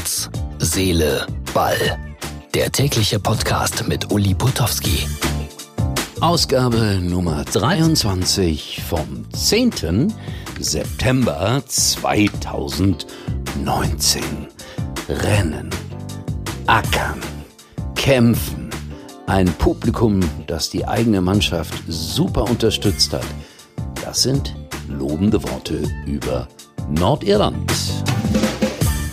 Herz, Seele, Ball. Der tägliche Podcast mit Uli Putowski. Ausgabe Nummer 23 vom 10. September 2019. Rennen, ackern, kämpfen. Ein Publikum, das die eigene Mannschaft super unterstützt hat. Das sind lobende Worte über Nordirland.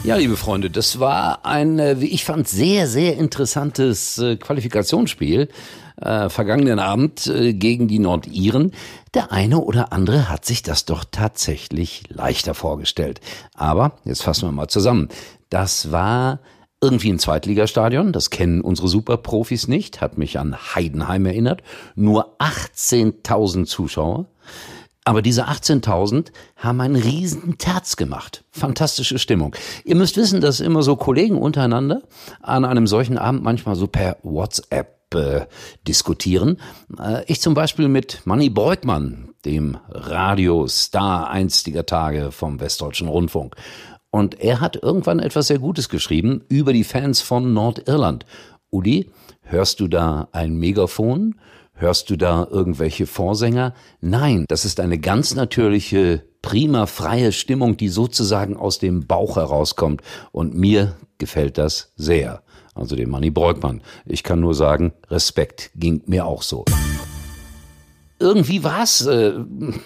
Ja, liebe Freunde, das war ein, äh, wie ich fand, sehr, sehr interessantes äh, Qualifikationsspiel äh, vergangenen Abend äh, gegen die Nordiren. Der eine oder andere hat sich das doch tatsächlich leichter vorgestellt. Aber, jetzt fassen wir mal zusammen. Das war irgendwie ein Zweitligastadion, das kennen unsere Superprofis nicht, hat mich an Heidenheim erinnert. Nur 18.000 Zuschauer. Aber diese 18.000 haben einen riesen Terz gemacht. Fantastische Stimmung. Ihr müsst wissen, dass immer so Kollegen untereinander an einem solchen Abend manchmal so per WhatsApp äh, diskutieren. Äh, ich zum Beispiel mit Manny Beugmann, dem Radiostar einstiger Tage vom Westdeutschen Rundfunk. Und er hat irgendwann etwas sehr Gutes geschrieben über die Fans von Nordirland. Uli, hörst du da ein Megafon? Hörst du da irgendwelche Vorsänger? Nein, das ist eine ganz natürliche, prima freie Stimmung, die sozusagen aus dem Bauch herauskommt. Und mir gefällt das sehr. Also dem Manni Breukmann. Ich kann nur sagen, Respekt ging mir auch so. Irgendwie war's äh,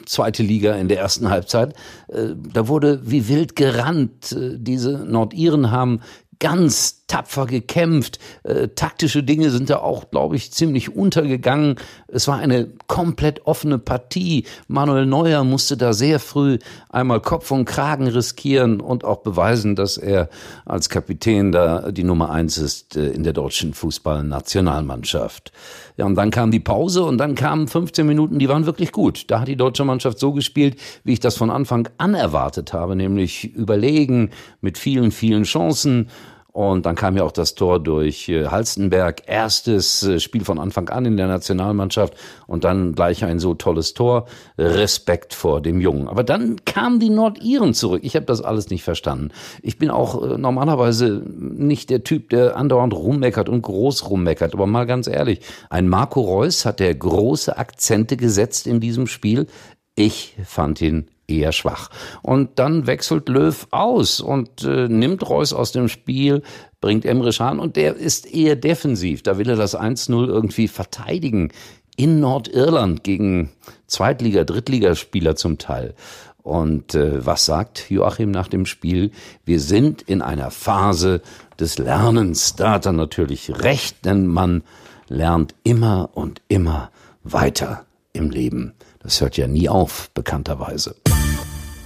zweite Liga in der ersten Halbzeit. Äh, da wurde wie wild gerannt. Äh, diese Nordiren haben ganz tapfer gekämpft. Äh, taktische Dinge sind da auch, glaube ich, ziemlich untergegangen. Es war eine komplett offene Partie. Manuel Neuer musste da sehr früh einmal Kopf und Kragen riskieren und auch beweisen, dass er als Kapitän da die Nummer eins ist äh, in der deutschen Fußballnationalmannschaft. Ja, und dann kam die Pause und dann kamen 15 Minuten, die waren wirklich gut. Da hat die deutsche Mannschaft so gespielt, wie ich das von Anfang an erwartet habe, nämlich überlegen mit vielen, vielen Chancen und dann kam ja auch das Tor durch äh, Halstenberg. Erstes äh, Spiel von Anfang an in der Nationalmannschaft und dann gleich ein so tolles Tor. Respekt vor dem Jungen. Aber dann kamen die Nordiren zurück. Ich habe das alles nicht verstanden. Ich bin auch äh, normalerweise nicht der Typ, der andauernd rummeckert und groß rummeckert. Aber mal ganz ehrlich, ein Marco Reus hat der große Akzente gesetzt in diesem Spiel. Ich fand ihn eher schwach. Und dann wechselt Löw aus und äh, nimmt Reus aus dem Spiel, bringt Emre Can und der ist eher defensiv. Da will er das 1-0 irgendwie verteidigen. In Nordirland gegen Zweitliga-, Drittligaspieler zum Teil. Und äh, was sagt Joachim nach dem Spiel? Wir sind in einer Phase des Lernens. Da hat er natürlich recht, denn man lernt immer und immer weiter im Leben. Das hört ja nie auf, bekannterweise.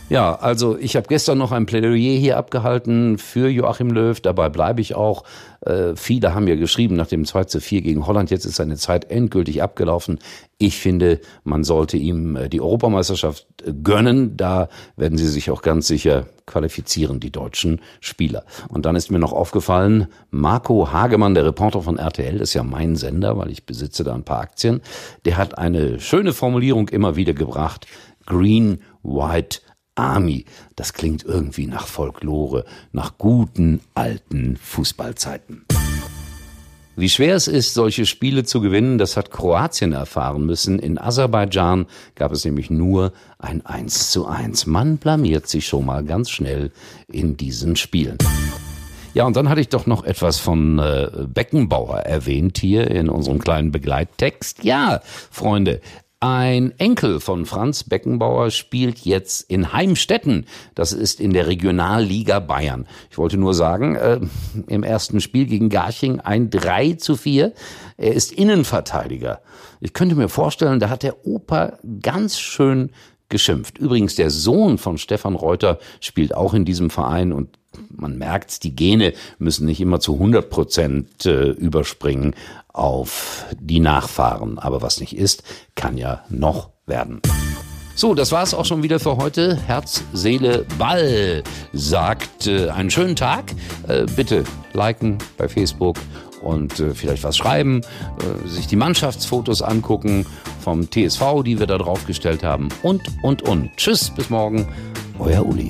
Ja, also ich habe gestern noch ein Plädoyer hier abgehalten für Joachim Löw. Dabei bleibe ich auch. Äh, viele haben ja geschrieben nach dem 2 zu 4 gegen Holland, jetzt ist seine Zeit endgültig abgelaufen. Ich finde, man sollte ihm äh, die Europameisterschaft äh, gönnen. Da werden sie sich auch ganz sicher qualifizieren, die deutschen Spieler. Und dann ist mir noch aufgefallen, Marco Hagemann, der Reporter von RTL, ist ja mein Sender, weil ich besitze da ein paar Aktien, der hat eine schöne Formulierung immer wieder gebracht. Green, White, Army. Das klingt irgendwie nach Folklore, nach guten alten Fußballzeiten. Wie schwer es ist, solche Spiele zu gewinnen, das hat Kroatien erfahren müssen. In Aserbaidschan gab es nämlich nur ein 1 zu 1. Man blamiert sich schon mal ganz schnell in diesen Spielen. Ja, und dann hatte ich doch noch etwas von äh, Beckenbauer erwähnt hier in unserem kleinen Begleittext. Ja, Freunde, ein Enkel von Franz Beckenbauer spielt jetzt in Heimstetten. Das ist in der Regionalliga Bayern. Ich wollte nur sagen, äh, im ersten Spiel gegen Garching ein 3 zu 4. Er ist Innenverteidiger. Ich könnte mir vorstellen, da hat der Opa ganz schön geschimpft. Übrigens, der Sohn von Stefan Reuter spielt auch in diesem Verein und man merkt, die Gene müssen nicht immer zu 100 Prozent äh, überspringen auf die Nachfahren. Aber was nicht ist, kann ja noch werden. So, das war's auch schon wieder für heute. Herz, Seele, Ball sagt äh, einen schönen Tag. Äh, bitte liken bei Facebook und äh, vielleicht was schreiben, äh, sich die Mannschaftsfotos angucken vom TSV, die wir da draufgestellt haben und, und, und. Tschüss, bis morgen, euer Uli.